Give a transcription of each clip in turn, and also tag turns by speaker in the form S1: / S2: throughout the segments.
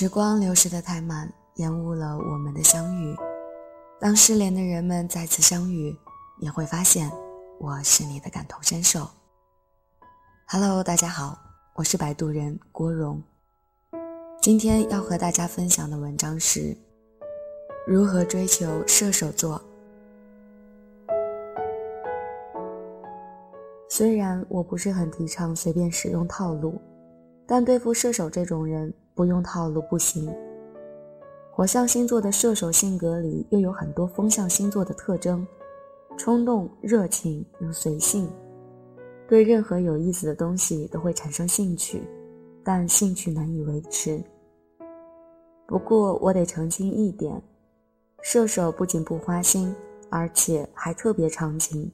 S1: 时光流逝的太慢，延误了我们的相遇。当失联的人们再次相遇，也会发现我是你的感同身受。Hello，大家好，我是摆渡人郭荣。今天要和大家分享的文章是如何追求射手座。虽然我不是很提倡随便使用套路，但对付射手这种人，不用套路不行。火象星座的射手性格里又有很多风象星座的特征：冲动、热情又随性，对任何有意思的东西都会产生兴趣，但兴趣难以维持。不过我得澄清一点，射手不仅不花心，而且还特别长情。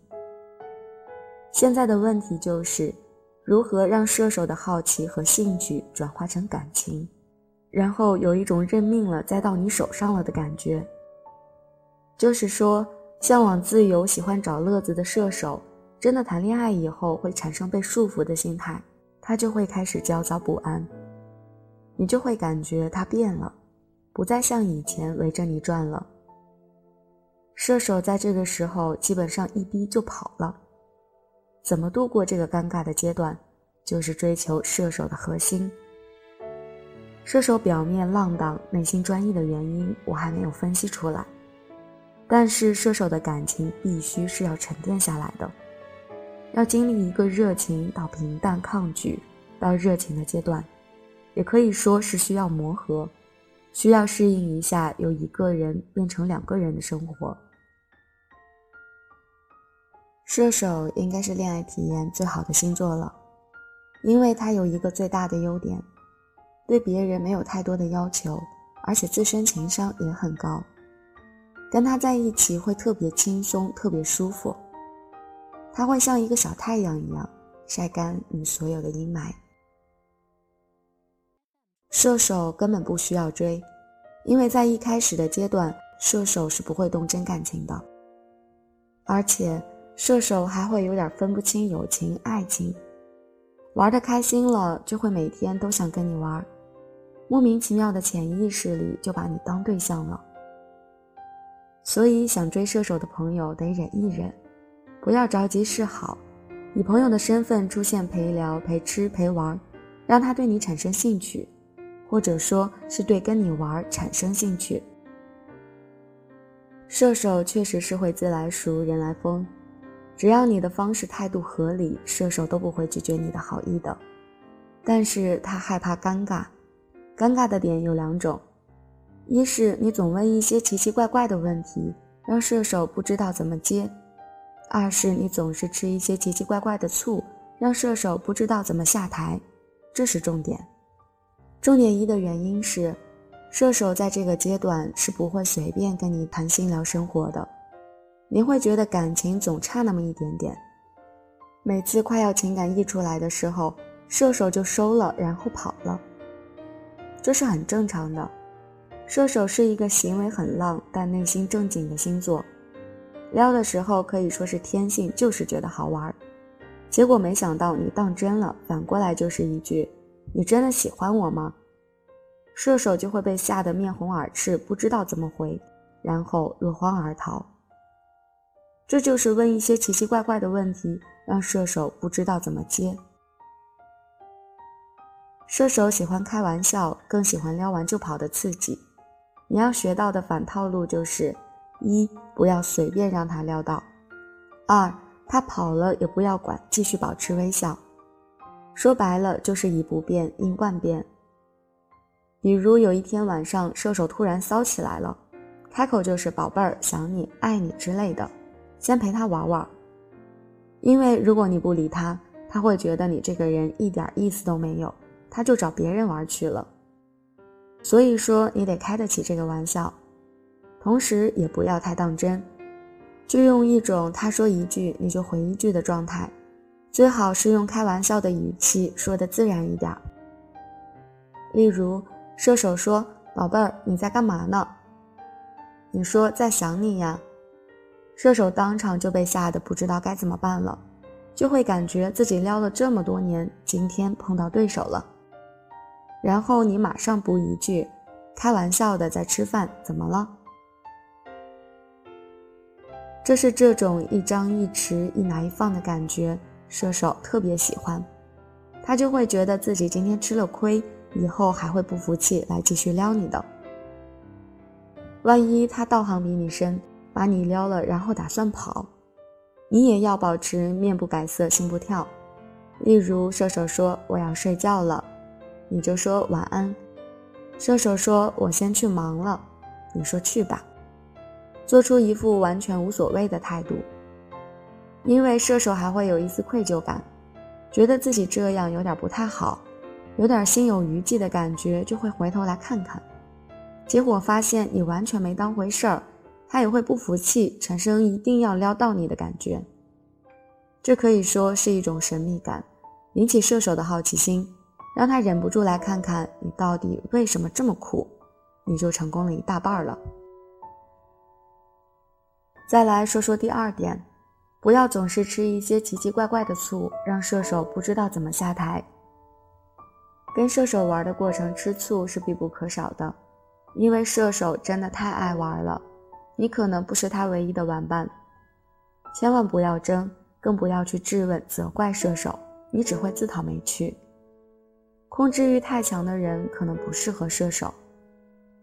S1: 现在的问题就是，如何让射手的好奇和兴趣转化成感情，然后有一种认命了栽到你手上了的感觉。就是说，向往自由、喜欢找乐子的射手，真的谈恋爱以后会产生被束缚的心态，他就会开始焦躁不安。你就会感觉他变了，不再像以前围着你转了。射手在这个时候基本上一逼就跑了。怎么度过这个尴尬的阶段，就是追求射手的核心。射手表面浪荡，内心专一的原因，我还没有分析出来。但是射手的感情必须是要沉淀下来的，要经历一个热情到平淡、抗拒到热情的阶段，也可以说是需要磨合，需要适应一下由一个人变成两个人的生活。射手应该是恋爱体验最好的星座了，因为他有一个最大的优点，对别人没有太多的要求，而且自身情商也很高，跟他在一起会特别轻松，特别舒服。他会像一个小太阳一样晒干你所有的阴霾。射手根本不需要追，因为在一开始的阶段，射手是不会动真感情的，而且。射手还会有点分不清友情、爱情，玩的开心了就会每天都想跟你玩，莫名其妙的潜意识里就把你当对象了。所以想追射手的朋友得忍一忍，不要着急示好，以朋友的身份出现陪聊、陪吃、陪玩，让他对你产生兴趣，或者说是对跟你玩产生兴趣。射手确实是会自来熟，人来疯。只要你的方式态度合理，射手都不会拒绝你的好意的。但是他害怕尴尬，尴尬的点有两种：一是你总问一些奇奇怪怪的问题，让射手不知道怎么接；二是你总是吃一些奇奇怪怪的醋，让射手不知道怎么下台。这是重点。重点一的原因是，射手在这个阶段是不会随便跟你谈心聊生活的。你会觉得感情总差那么一点点，每次快要情感溢出来的时候，射手就收了，然后跑了。这是很正常的。射手是一个行为很浪但内心正经的星座，撩的时候可以说是天性，就是觉得好玩。结果没想到你当真了，反过来就是一句：“你真的喜欢我吗？”射手就会被吓得面红耳赤，不知道怎么回，然后落荒而逃。这就是问一些奇奇怪怪的问题，让射手不知道怎么接。射手喜欢开玩笑，更喜欢撩完就跑的刺激。你要学到的反套路就是：一不要随便让他撩到；二他跑了也不要管，继续保持微笑。说白了就是以不变应万变。比如有一天晚上，射手突然骚起来了，开口就是“宝贝儿，想你，爱你”之类的。先陪他玩玩，因为如果你不理他，他会觉得你这个人一点意思都没有，他就找别人玩去了。所以说，你得开得起这个玩笑，同时也不要太当真，就用一种他说一句你就回一句的状态，最好是用开玩笑的语气说的自然一点。例如，射手说：“宝贝儿，你在干嘛呢？”你说：“在想你呀。”射手当场就被吓得不知道该怎么办了，就会感觉自己撩了这么多年，今天碰到对手了。然后你马上补一句：“开玩笑的在吃饭，怎么了？这是这种一张一弛、一拿一放的感觉，射手特别喜欢。他就会觉得自己今天吃了亏，以后还会不服气来继续撩你的。万一他道行比你深，把你撩了，然后打算跑，你也要保持面不改色心不跳。例如，射手说我要睡觉了，你就说晚安。射手说我先去忙了，你说去吧。做出一副完全无所谓的态度，因为射手还会有一丝愧疚感，觉得自己这样有点不太好，有点心有余悸的感觉，就会回头来看看。结果发现你完全没当回事儿，他也会不服气，产生一定要撩到你的感觉。这可以说是一种神秘感，引起射手的好奇心，让他忍不住来看看你到底为什么这么酷，你就成功了一大半了。再来说说第二点，不要总是吃一些奇奇怪怪的醋，让射手不知道怎么下台。跟射手玩的过程吃醋是必不可少的，因为射手真的太爱玩了，你可能不是他唯一的玩伴。千万不要争，更不要去质问责怪射手，你只会自讨没趣。控制欲太强的人可能不适合射手。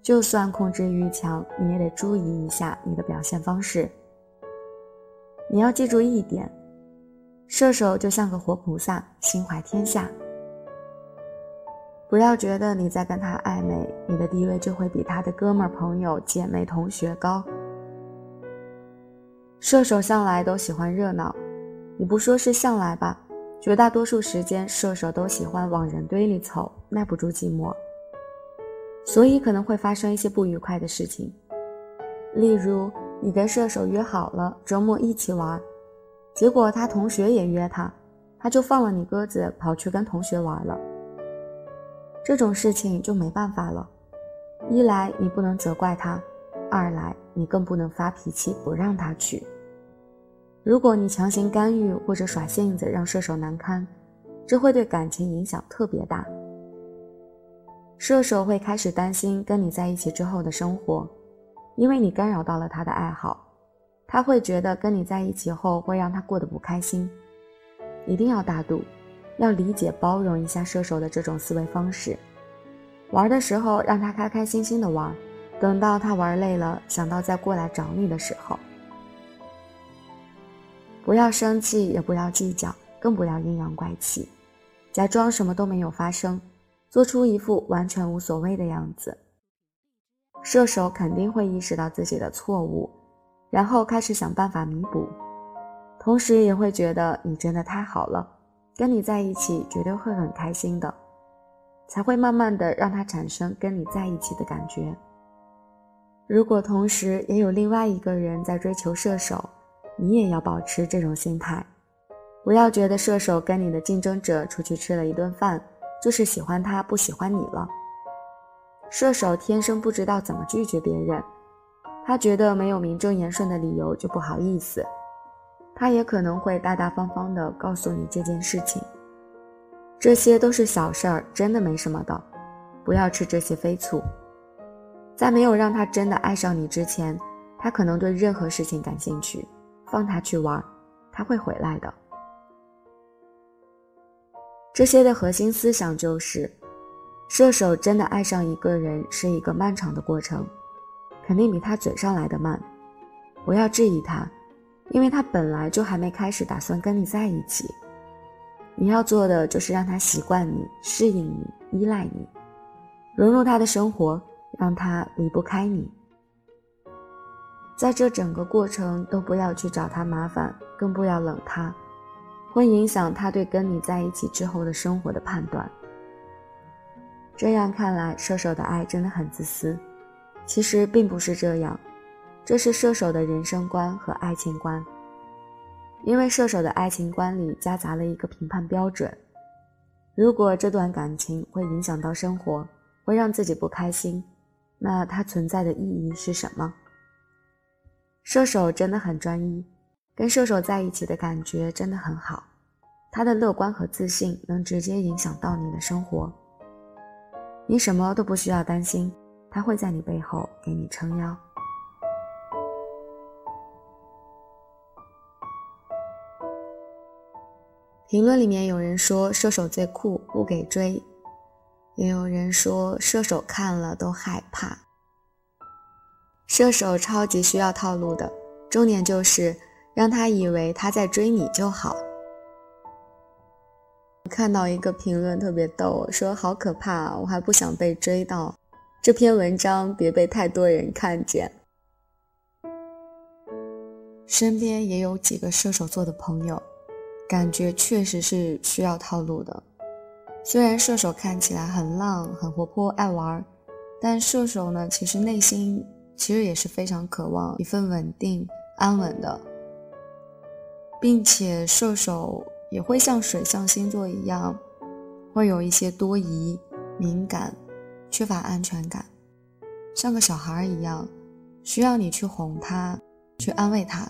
S1: 就算控制欲强，你也得注意一下你的表现方式。你要记住一点，射手就像个活菩萨，心怀天下。不要觉得你在跟他暧昧，你的地位就会比他的哥们儿、朋友、姐妹、同学高。射手向来都喜欢热闹，你不说是向来吧，绝大多数时间射手都喜欢往人堆里凑，耐不住寂寞。所以可能会发生一些不愉快的事情，例如你跟射手约好了周末一起玩，结果他同学也约他，他就放了你鸽子跑去跟同学玩了。这种事情就没办法了，一来你不能责怪他，二来你更不能发脾气不让他去。如果你强行干预或者耍性子让射手难堪，这会对感情影响特别大。射手会开始担心跟你在一起之后的生活，因为你干扰到了他的爱好，他会觉得跟你在一起后会让他过得不开心。一定要大度，要理解包容一下射手的这种思维方式。玩的时候让他开开心心的玩，等到他玩累了，想到再过来找你的时候，不要生气，也不要计较，更不要阴阳怪气，假装什么都没有发生。做出一副完全无所谓的样子，射手肯定会意识到自己的错误，然后开始想办法弥补，同时也会觉得你真的太好了，跟你在一起绝对会很开心的，才会慢慢的让他产生跟你在一起的感觉。如果同时也有另外一个人在追求射手，你也要保持这种心态，不要觉得射手跟你的竞争者出去吃了一顿饭。就是喜欢他不喜欢你了。射手天生不知道怎么拒绝别人，他觉得没有名正言顺的理由就不好意思，他也可能会大大方方的告诉你这件事情。这些都是小事儿，真的没什么的，不要吃这些飞醋。在没有让他真的爱上你之前，他可能对任何事情感兴趣，放他去玩，他会回来的。这些的核心思想就是，射手真的爱上一个人是一个漫长的过程，肯定比他嘴上来的慢。不要质疑他，因为他本来就还没开始打算跟你在一起。你要做的就是让他习惯你、适应你、依赖你，融入他的生活，让他离不开你。在这整个过程都不要去找他麻烦，更不要冷他。会影响他对跟你在一起之后的生活的判断。这样看来，射手的爱真的很自私。其实并不是这样，这是射手的人生观和爱情观。因为射手的爱情观里夹杂了一个评判标准：如果这段感情会影响到生活，会让自己不开心，那它存在的意义是什么？射手真的很专一。跟射手在一起的感觉真的很好，他的乐观和自信能直接影响到你的生活。你什么都不需要担心，
S2: 他会在你背后给你撑腰。评论里面有人说射手最酷，不给追；也有人说射手看了都害怕。射手超级需要套路的，重点就是让他以为他在追你就好。看到一个评论特别逗，说好可怕，我还不想被追到。这篇文章别被太多人看见。身边也有几个射手座的朋友。感觉确实是需要套路的。虽然射手看起来很浪、很活泼、爱玩，但射手呢，其实内心其实也是非常渴望一份稳定、安稳的，并且射手也会像水象星座一样，会有一些多疑、敏感、缺乏安全感，像个小孩一样，需要你去哄他，去安慰他。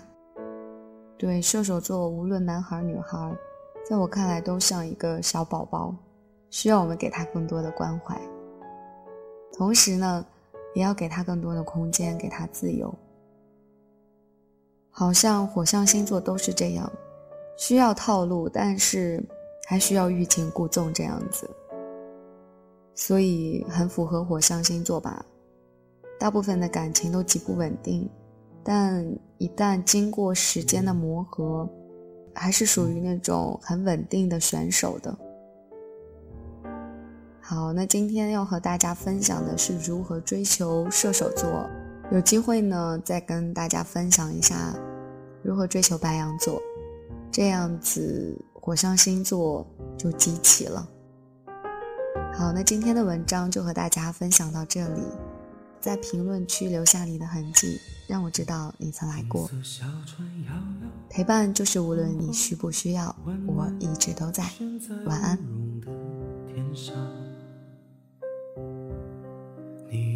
S2: 对射手座，无论男孩女孩，在我看来都像一个小宝宝，需要我们给他更多的关怀。同时呢，也要给他更多的空间，给他自由。好像火象星座都是这样，需要套路，但是还需要欲擒故纵这样子，所以很符合火象星座吧。大部分的感情都极不稳定。但一旦经过时间的磨合，还是属于那种很稳定的选手的。好，那今天要和大家分享的是如何追求射手座。有机会呢，再跟大家分享一下如何追求白羊座，这样子火象星座就集齐了。好，那今天的文章就和大家分享到这里。在评论区留下你的痕迹，让我知道你曾来过。陪伴就是无论你需不需要，我一直都在。晚安。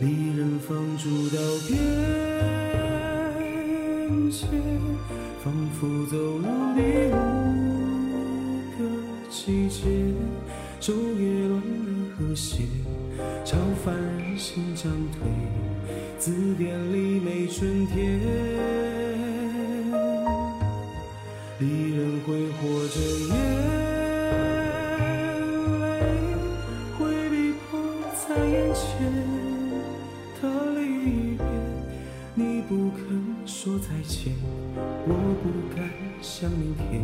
S2: 离人放逐到边界，仿佛走入第五个季节，昼夜乱了和谐。超凡人心将退，字典里没春天。离人挥霍着眼像明天。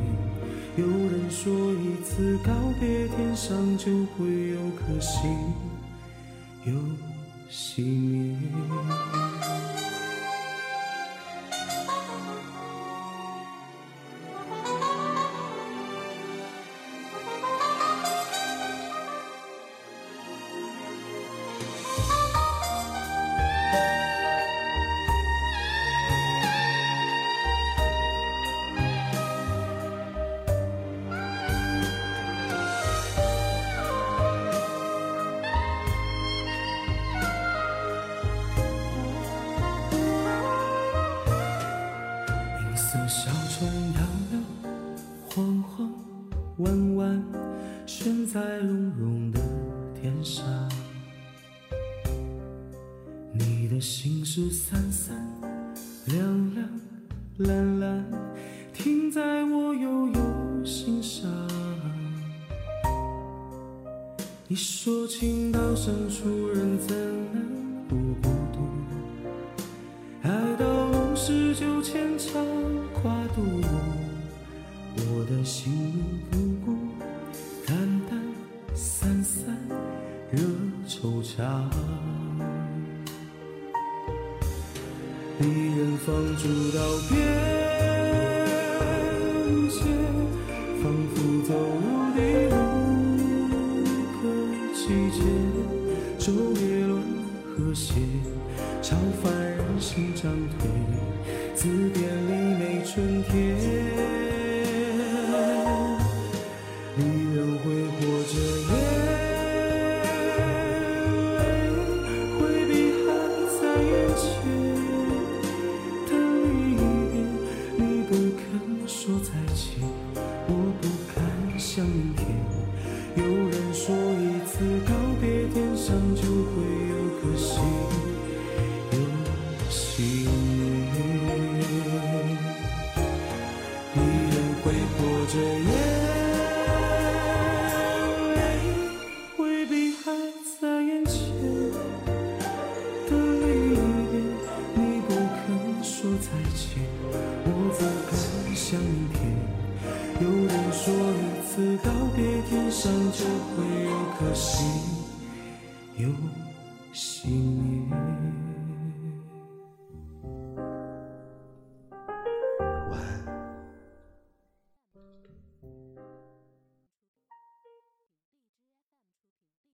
S2: 有人说一次告别，天上就会有颗星。有星弯弯悬在隆隆的天上。你的心是三三两两蓝热惆怅。离人放逐到边界，仿佛走入第五个季节，昼夜轮和谐，超凡人心涨退，字典里没春天。离人挥霍着。